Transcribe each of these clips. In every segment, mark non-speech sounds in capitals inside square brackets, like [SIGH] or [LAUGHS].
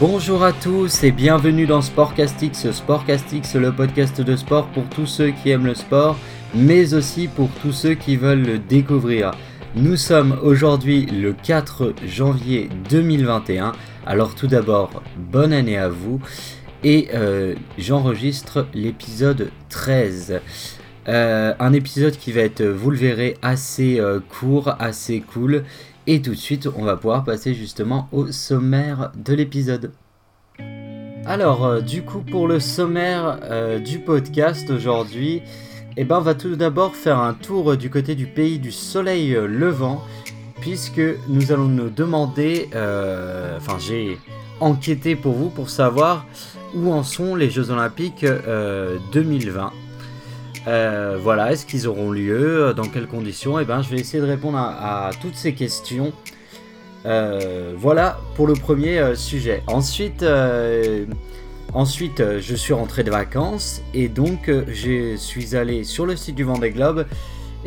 Bonjour à tous et bienvenue dans Sportcastix. Sportcastix, le podcast de sport pour tous ceux qui aiment le sport, mais aussi pour tous ceux qui veulent le découvrir. Nous sommes aujourd'hui le 4 janvier 2021. Alors tout d'abord, bonne année à vous. Et euh, j'enregistre l'épisode 13. Euh, un épisode qui va être, vous le verrez, assez euh, court, assez cool et tout de suite, on va pouvoir passer justement au sommaire de l'épisode. Alors, euh, du coup, pour le sommaire euh, du podcast aujourd'hui, eh ben, on va tout d'abord faire un tour du côté du pays du soleil euh, levant, puisque nous allons nous demander, enfin, j'ai enquêté pour vous pour savoir où en sont les Jeux Olympiques 2020. Euh, voilà, est-ce qu'ils auront lieu Dans quelles conditions? Eh ben, je vais essayer de répondre à, toutes ces questions. Euh, voilà pour le premier euh, sujet. Ensuite, ensuite je suis rentré de vacances et donc je suis allé sur le site du Vendée Globe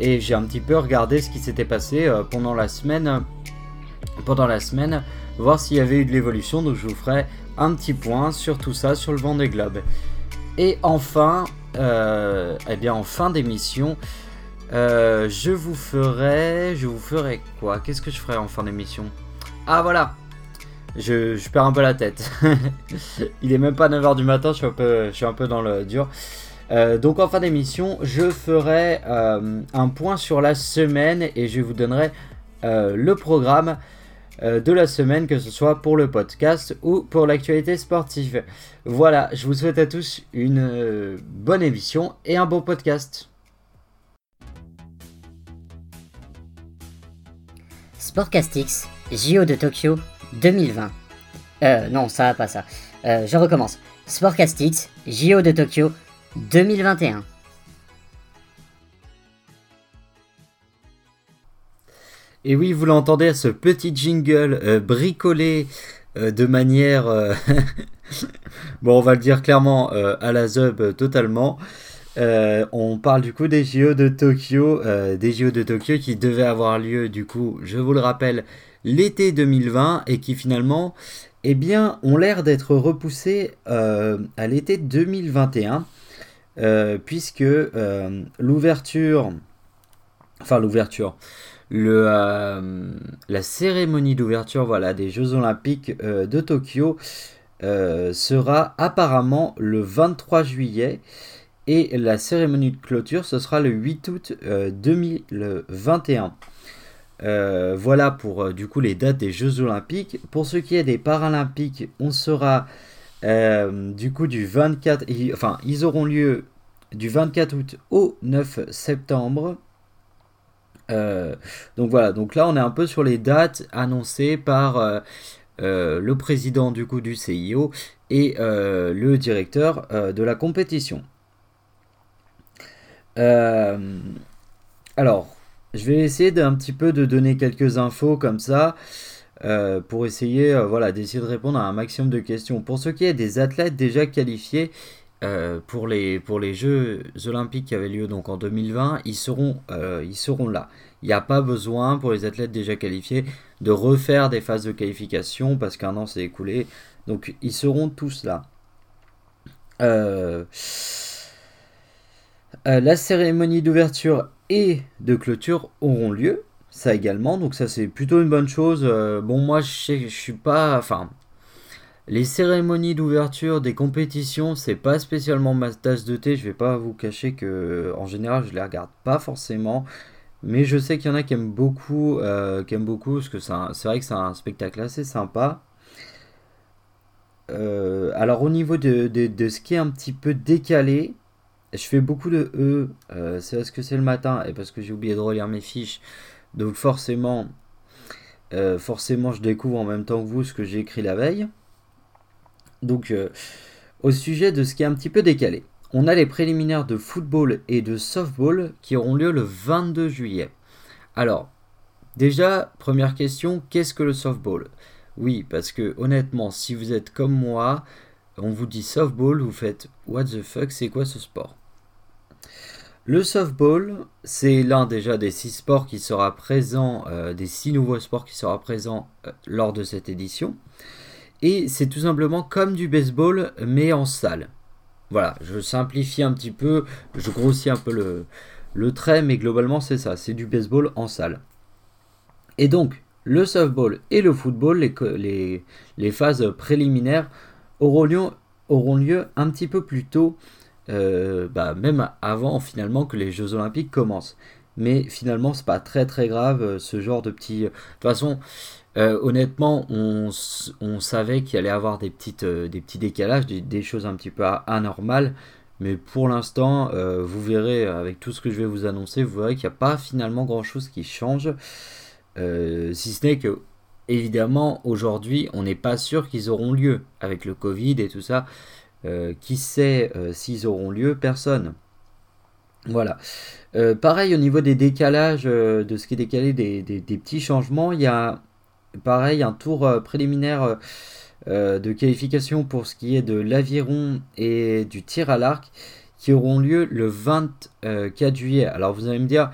et j'ai un petit peu regardé ce qui s'était passé pendant la semaine. Pendant la semaine, voir s'il y avait eu de l'évolution. Donc, je vous ferai un petit point sur tout ça sur le Vendée Globe. Et enfin, euh, eh bien en fin d'émission, euh, je vous ferai, je vous ferai quoi? Qu'est-ce que je ferai en fin d'émission? Ah voilà, je, perds un peu la tête. [LAUGHS] Il est même pas 9h du matin, je suis un peu, je suis un peu dans le dur. Euh, donc en fin d'émission, je ferai un point sur la semaine et je vous donnerai le programme euh, de la semaine, que ce soit pour le podcast ou pour l'actualité sportive. Voilà, je vous souhaite à tous une euh, bonne émission et un bon podcast. Sportcastix, JO de Tokyo 2020. Euh, non, ça pas ça. Euh, je recommence. Sportcastix, JO de Tokyo 2021. Et oui, vous l'entendez, ce petit jingle euh, bricolé euh, de manière... Euh, [LAUGHS] bon, on va le dire clairement à la Zub totalement. on parle du coup des JO de Tokyo, des JO de Tokyo qui devaient avoir lieu du coup, je vous le rappelle, l'été 2020 et qui finalement, eh bien, ont l'air d'être repoussés à l'été 2021 puisque l'ouverture, enfin l'ouverture, euh, la cérémonie d'ouverture voilà, des Jeux Olympiques euh, de Tokyo euh, sera apparemment le 23 juillet et la cérémonie de clôture ce sera le 8 août 2021. voilà pour du coup les dates des Jeux Olympiques. Pour ce qui est des Paralympiques, on sera du coup du 24, enfin ils auront lieu du 24 août au 9 septembre. Euh, donc voilà, donc là on est un peu sur les dates annoncées par euh, euh, le président du coup du CIO et le directeur de la compétition. alors, je vais essayer d'un petit peu de donner quelques infos comme ça. pour essayer voilà, d'essayer de répondre à un maximum de questions. Pour ce qui est des athlètes déjà qualifiés, pour, les, pour les Jeux olympiques qui avaient lieu donc en 2020, ils seront, ils seront là. Il n'y a pas besoin pour les athlètes déjà qualifiés de refaire des phases de qualification parce qu'un an s'est écoulé. Donc ils seront tous là. Euh, euh, la cérémonie d'ouverture et de clôture auront lieu. Ça également. Donc ça c'est plutôt une bonne chose. Euh, bon moi je je suis pas. Enfin. Les cérémonies d'ouverture des compétitions, c'est pas spécialement ma tasse de thé. Je vais pas vous cacher que en général je les regarde pas forcément. Mais je sais qu'il y en a qui aiment beaucoup, euh, qui aiment beaucoup parce que c'est vrai que c'est un spectacle assez sympa. Euh, alors au niveau de, ce qui est un petit peu décalé, je fais beaucoup de E, euh, c'est parce que c'est le matin et parce que j'ai oublié de relire mes fiches. Donc forcément, forcément je découvre en même temps que vous ce que j'ai écrit la veille. Donc au sujet de ce qui est un petit peu décalé on a les préliminaires de football et de softball qui auront lieu le 22 juillet. Alors, déjà, première question, qu'est-ce que le softball? Oui, parce que honnêtement, si vous êtes comme moi, on vous dit softball, vous faites what the fuck, c'est quoi ce sport? Le softball, c'est l'un déjà des six sports qui sera présent, euh, des six nouveaux sports qui sera présent euh, lors de cette édition. Et c'est tout simplement comme du baseball, mais en salle. Voilà, je simplifie un petit peu, je grossis un peu le, le trait, mais globalement c'est ça, c'est du baseball en salle. Et donc, le softball et le football, les, phases préliminaires, auront lieu, auront lieu, un petit peu plus tôt, euh, bah, même avant finalement que les Jeux Olympiques commencent. Mais finalement, c'est pas très très grave euh, ce genre de petits. De toute façon, euh, honnêtement, on, savait qu'il allait avoir des, petites, des petits décalages, des, choses un petit peu anormales. Mais pour l'instant, vous verrez avec tout ce que je vais vous annoncer, vous verrez qu'il n'y a pas finalement grand chose qui change. si ce n'est que, évidemment, aujourd'hui, on n'est pas sûr qu'ils auront lieu avec le Covid et tout ça. Euh, qui sait euh, s'ils auront lieu? Personne. Voilà. Euh, pareil au niveau des décalages, de ce qui est décalé, des, petits changements, il y a pareil un tour préliminaire de qualification pour ce qui est de l'aviron et du tir à l'arc qui auront lieu le 24 juillet. Alors vous allez me dire,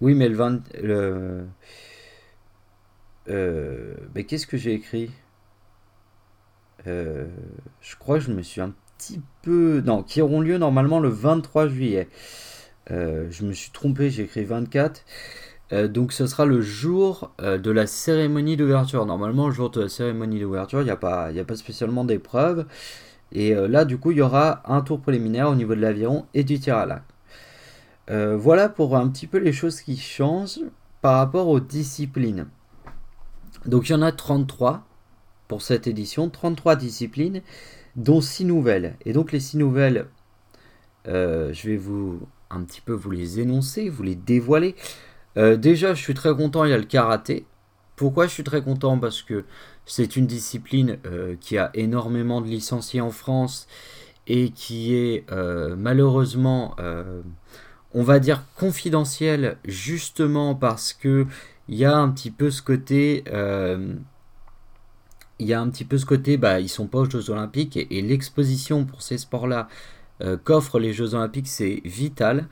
oui mais le 20... Le, mais qu'est-ce que j'ai écrit? Je crois que je me suis un petit peu. Non, qui auront lieu normalement le 23 juillet. Euh, je me suis trompé, j'ai écrit 24. Euh, donc ce sera le jour euh, de la cérémonie d'ouverture. Normalement, le jour de la cérémonie d'ouverture, il n'y a, pas, spécialement d'épreuve. Et là, du coup, il y aura un tour préliminaire au niveau de l'aviron et du tir à l'arc. voilà pour un petit peu les choses qui changent par rapport aux disciplines. Donc il y en a 33 pour cette édition, 33 disciplines dont six nouvelles. Et donc les six nouvelles, je vais vous un petit peu vous les énoncer, vous les dévoiler. Euh, déjà, je suis très content, il y a le karaté. Pourquoi je suis très content? Parce que c'est une discipline euh, qui a énormément de licenciés en France et qui est malheureusement, on va dire, confidentielle justement parce que il y a un petit peu ce côté il y a un petit peu ce côté, bah, ils sont pas aux Jeux Olympiques et, l'exposition pour ces sports-là euh, qu'offrent les Jeux Olympiques, c'est vital.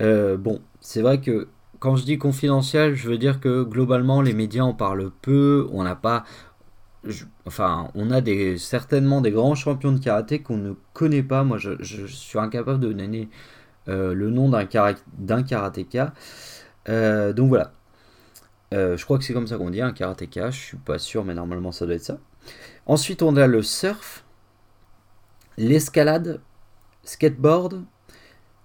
Euh, bon, c'est vrai que quand je dis confidentiel, je veux dire que globalement les médias en parlent peu. On n'a pas, enfin, on a certainement des grands champions de karaté qu'on ne connaît pas. Moi, je, suis incapable de donner euh, le nom d'un karatéka. donc voilà. Euh, je crois que c'est comme ça qu'on dit, un karatéka, je suis pas sûr, mais normalement ça doit être ça. Ensuite, on a le surf, l'escalade, skateboard,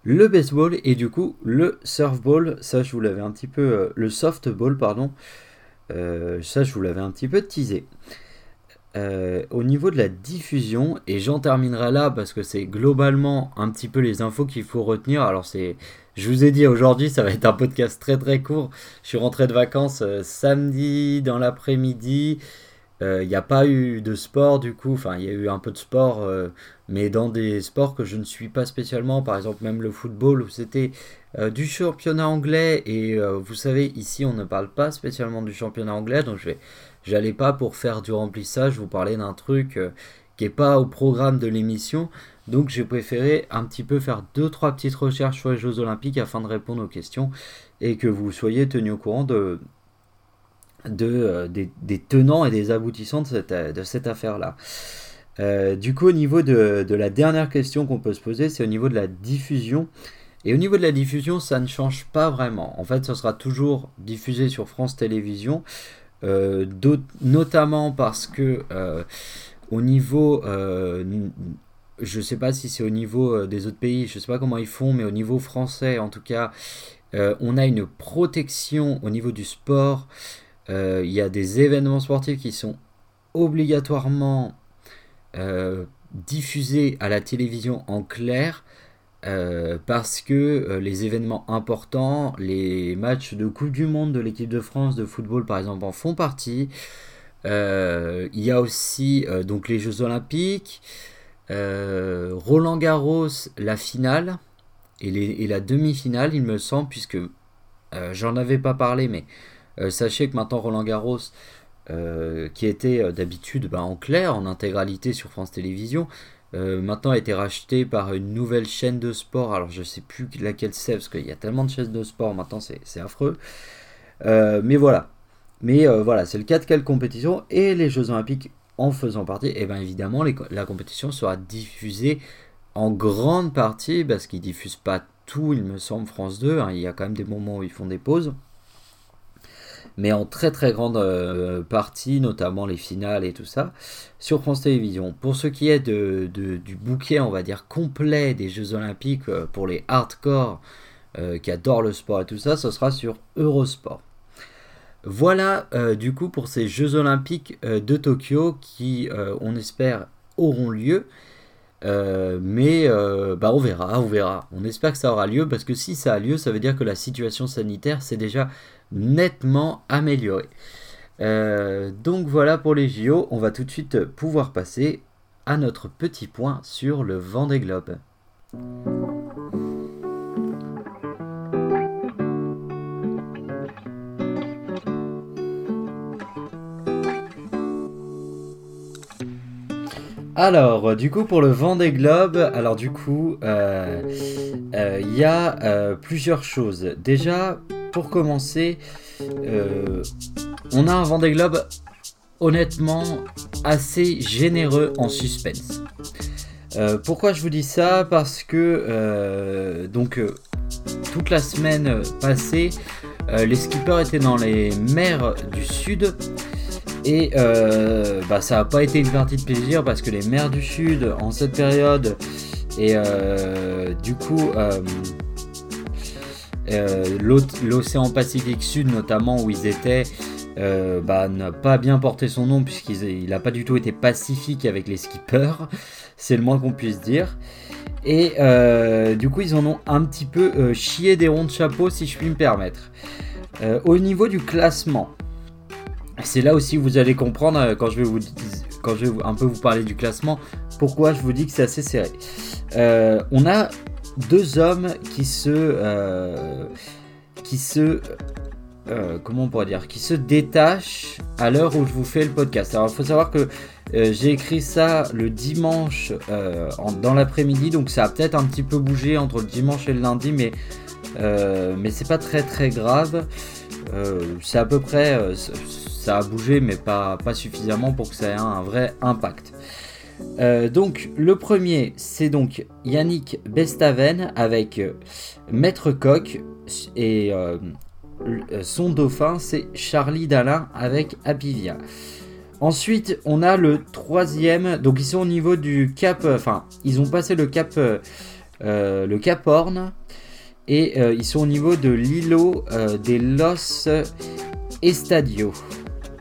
le baseball et du coup le surfball. Ça, je vous l'avais un petit peu. Euh, le softball, pardon. Euh, ça, je vous l'avais un petit peu teasé. au niveau de la diffusion, et j'en terminerai là parce que c'est globalement un petit peu les infos qu'il faut retenir. Alors, c'est je vous ai dit aujourd'hui, ça va être un podcast très très court. Je suis rentré de vacances euh, samedi dans l'après-midi. Euh, il n'y a pas eu de sport du coup, enfin il y a eu un peu de sport, euh, mais dans des sports que je ne suis pas spécialement, par exemple même le football où c'était du championnat anglais. Et vous savez ici on ne parle pas spécialement du championnat anglais, donc je vais, j'allais pas pour faire du remplissage vous parler d'un truc qui n'est pas au programme de l'émission. Donc j'ai préféré un petit peu faire deux trois petites recherches sur les Jeux Olympiques afin de répondre aux questions et que vous soyez tenu au courant de, de euh, des, tenants et des aboutissants de cette, de cette affaire-là. Euh, du coup, au niveau de, la dernière question qu'on peut se poser, c'est au niveau de la diffusion. Et au niveau de la diffusion, ça ne change pas vraiment. En fait, ça sera toujours diffusé sur France Télévisions, euh, notamment parce que au niveau je ne sais pas si c'est au niveau des autres pays, je ne sais pas comment ils font, mais au niveau français, en tout cas, on a une protection au niveau du sport. Euh, il y a des événements sportifs qui sont obligatoirement diffusés à la télévision en clair. parce que les événements importants, les matchs de Coupe du Monde de l'équipe de France de football par exemple en font partie. il y a aussi donc les Jeux Olympiques, euh, Roland Garros, la finale et, la demi-finale, il me semble, puisque euh, j'en avais pas parlé, mais euh, sachez que maintenant Roland Garros, qui était d'habitude bah, en clair, en intégralité sur France Télévisions, maintenant a été racheté par une nouvelle chaîne de sport. Alors je sais plus laquelle c'est, parce qu'il y a tellement de chaînes de sport maintenant, c'est affreux. mais voilà. Mais voilà, c'est le 4 quelle compétition et les Jeux Olympiques en faisant partie, et eh bien évidemment, la compétition sera diffusée en grande partie, parce qu'ils diffusent pas tout, il me semble, France 2. Hein, il y a quand même des moments où ils font des pauses. Mais en très très grande euh, partie, notamment les finales et tout ça, sur France Télévisions. Pour ce qui est de, du bouquet, on va dire, complet des Jeux Olympiques euh, pour les hardcore euh, qui adorent le sport et tout ça, ce sera sur Eurosport. Voilà du coup pour ces Jeux Olympiques de Tokyo qui, on espère, auront lieu. Euh, mais euh, bah on verra, on verra. On espère que ça aura lieu parce que si ça a lieu, ça veut dire que la situation sanitaire s'est déjà nettement améliorée. Euh, donc voilà pour les JO. On va tout de suite pouvoir passer à notre petit point sur le vent des globes. Alors, euh, du coup, pour le Vendée Globe, alors du coup, euh, euh, il y a plusieurs choses. Déjà, pour commencer, on a un Vendée Globe honnêtement assez généreux en suspense. pourquoi je vous dis ça? Parce que donc toute la semaine passée, les skippers étaient dans les mers du sud et euh, bah, ça n'a pas été une partie de plaisir parce que les mers du sud en cette période et euh, du coup euh, l'océan Pacifique Sud notamment où ils étaient bah, n'a pas bien porté son nom puisqu'il n'a pas du tout été pacifique avec les skippers, c'est le moins qu'on puisse dire. Et du coup ils en ont un petit peu chié des ronds de chapeau si je puis me permettre. au niveau du classement, c'est là aussi que vous allez comprendre euh, quand je vais vous quand je vais un peu vous parler du classement pourquoi je vous dis que c'est assez serré. Euh, on a deux hommes qui se euh, qui se comment on pourrait dire qui se détachent à l'heure où je vous fais le podcast. Alors il faut savoir que j'ai écrit ça le dimanche dans l'après-midi donc ça a peut-être un petit peu bougé entre le dimanche et le lundi mais mais c'est pas très très grave. c'est à peu près ça a bougé, mais pas, pas suffisamment pour que ça ait un, vrai impact. Euh, donc le premier c'est donc Yannick Bestaven avec euh, Maître Coq et euh, son dauphin c'est Charlie Dalin avec Apivia. Ensuite on a le troisième, donc ils sont au niveau du cap, enfin ils ont passé le cap, le cap Horn et ils sont au niveau de l'îlot des Los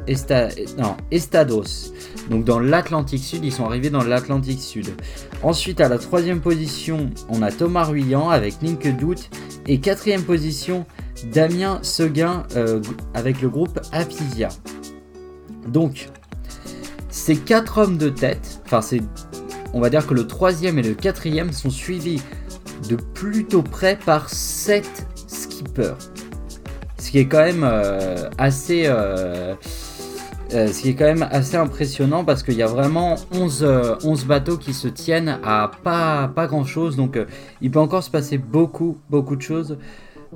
Estados. Donc dans l'Atlantique Sud, ils sont arrivés dans l'Atlantique Sud. Ensuite, à la troisième position, on a Thomas Ruyant avec Link Doute. Et quatrième position, Damien Seguin euh, avec le groupe Apivia. Donc, ces quatre hommes de tête, enfin, on va dire que le troisième et le quatrième sont suivis de plutôt près par sept skippers. Ce qui est quand même euh, assez. Euh, euh, ce qui est quand même assez impressionnant parce qu'il y a vraiment 11, 11, euh, bateaux qui se tiennent à pas, pas grand chose. Donc euh, il peut encore se passer beaucoup, beaucoup de choses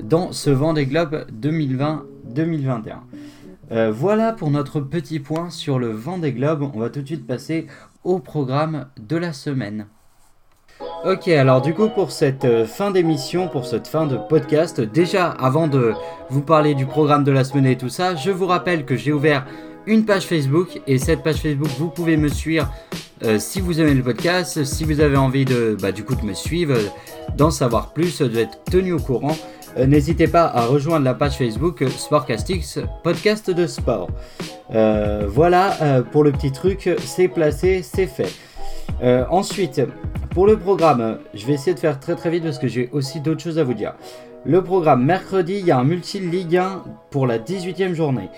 dans ce Vendée Globe 2020-2021. voilà pour notre petit point sur le Vendée Globe. On va tout de suite passer au programme de la semaine. Ok, alors du coup pour cette fin d'émission, pour cette fin de podcast, déjà avant de vous parler du programme de la semaine et tout ça, je vous rappelle que j'ai ouvert une page Facebook et cette page Facebook vous pouvez me suivre euh, si vous aimez le podcast, si vous avez envie de bah, du coup de me suivre, d'en savoir plus, d'être tenu au courant. Euh, n'hésitez pas à rejoindre la page Facebook Sportcastix, podcast de sport. Euh, voilà pour le petit truc, c'est placé, c'est fait. ensuite, pour le programme, je vais essayer de faire très très vite parce que j'ai aussi d'autres choses à vous dire. Le programme, mercredi, il y a un multi-Ligue 1 pour la 18e journée.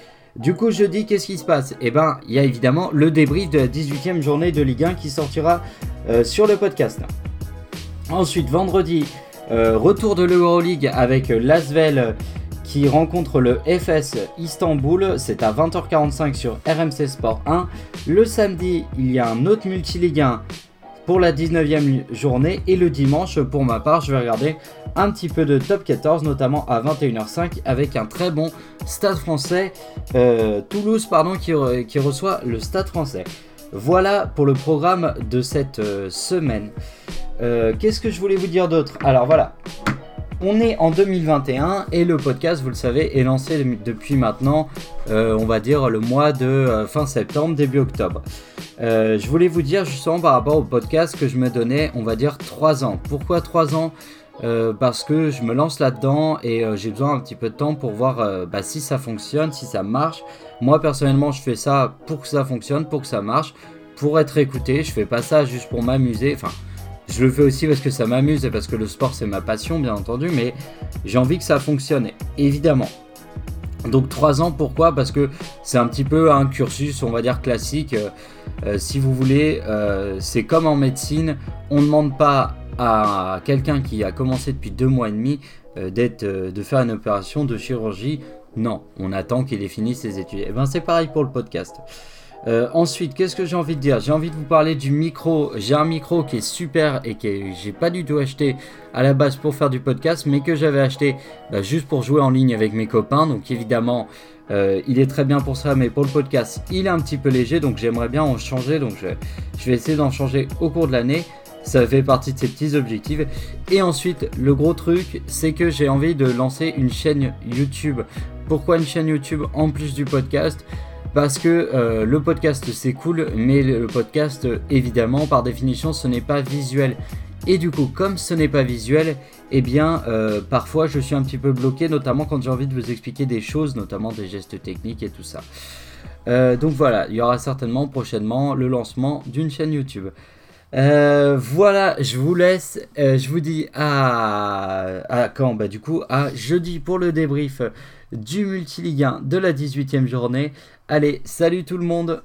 Du coup, jeudi, qu'est-ce qui se passe? Eh ben, il y a évidemment le débrief de la 18e journée de Ligue 1 qui sortira euh, sur le podcast. Ensuite, vendredi, euh, retour de l'Euroleague avec Lasvel qui rencontre le FS Istanbul. C'est à 20h45 sur RMC Sport 1. Le samedi, il y a un autre multi-Ligue 1 pour la 19e journée. Et le dimanche, pour ma part, je vais regarder un petit peu de top 14, notamment à 21h05 avec un très bon stade français, euh, Toulouse pardon, qui, qui, reçoit le stade français. Voilà pour le programme de cette semaine. Qu'est-ce que je voulais vous dire d'autre? Alors voilà, on est en 2021 et le podcast, vous le savez, est lancé depuis maintenant, euh, on va dire, le mois de euh, fin septembre, début octobre. Euh, je voulais vous dire justement par rapport au podcast que je me donnais, on va dire, 3 ans. Pourquoi 3 ans? Parce que je me lance là-dedans et j'ai besoin un petit peu de temps pour voir bah, si ça fonctionne, si ça marche. Moi personnellement, je fais ça pour que ça fonctionne, pour que ça marche, pour être écouté. Je fais pas ça juste pour m'amuser. Enfin, je le fais aussi parce que ça m'amuse et parce que le sport c'est ma passion bien entendu, mais j'ai envie que ça fonctionne, évidemment. Donc 3 ans, pourquoi? Parce que c'est un petit peu un cursus, on va dire classique. Euh, euh, si vous voulez, euh, c'est comme en médecine, on ne demande pas à quelqu'un qui a commencé depuis 2 mois et demi d'être, de faire une opération de chirurgie. Non, on attend qu'il ait fini ses études. Et eh ben c'est pareil pour le podcast. Euh, ensuite, qu'est-ce que j'ai envie de dire? J'ai envie de vous parler du micro. J'ai un micro qui est super et que j'ai pas du tout acheté à la base pour faire du podcast, mais que j'avais acheté bah, juste pour jouer en ligne avec mes copains. Donc évidemment, euh, il est très bien pour ça, mais pour le podcast, il est un petit peu léger, donc j'aimerais bien en changer. Donc je, je vais essayer d'en changer au cours de l'année. Ça fait partie de ces petits objectifs. Et ensuite, le gros truc, c'est que j'ai envie de lancer une chaîne YouTube. Pourquoi une chaîne YouTube en plus du podcast? Parce que euh, le podcast c'est cool, mais le podcast évidemment par définition ce n'est pas visuel. Et du coup, comme ce n'est pas visuel, eh bien euh, parfois je suis un petit peu bloqué, notamment quand j'ai envie de vous expliquer des choses, notamment des gestes techniques et tout ça. Euh, donc voilà, il y aura certainement prochainement le lancement d'une chaîne YouTube. voilà, je vous laisse. je vous dis à, quand? Bah du coup à jeudi pour le débrief du Multiligue 1 de la 18e journée. Allez, salut tout le monde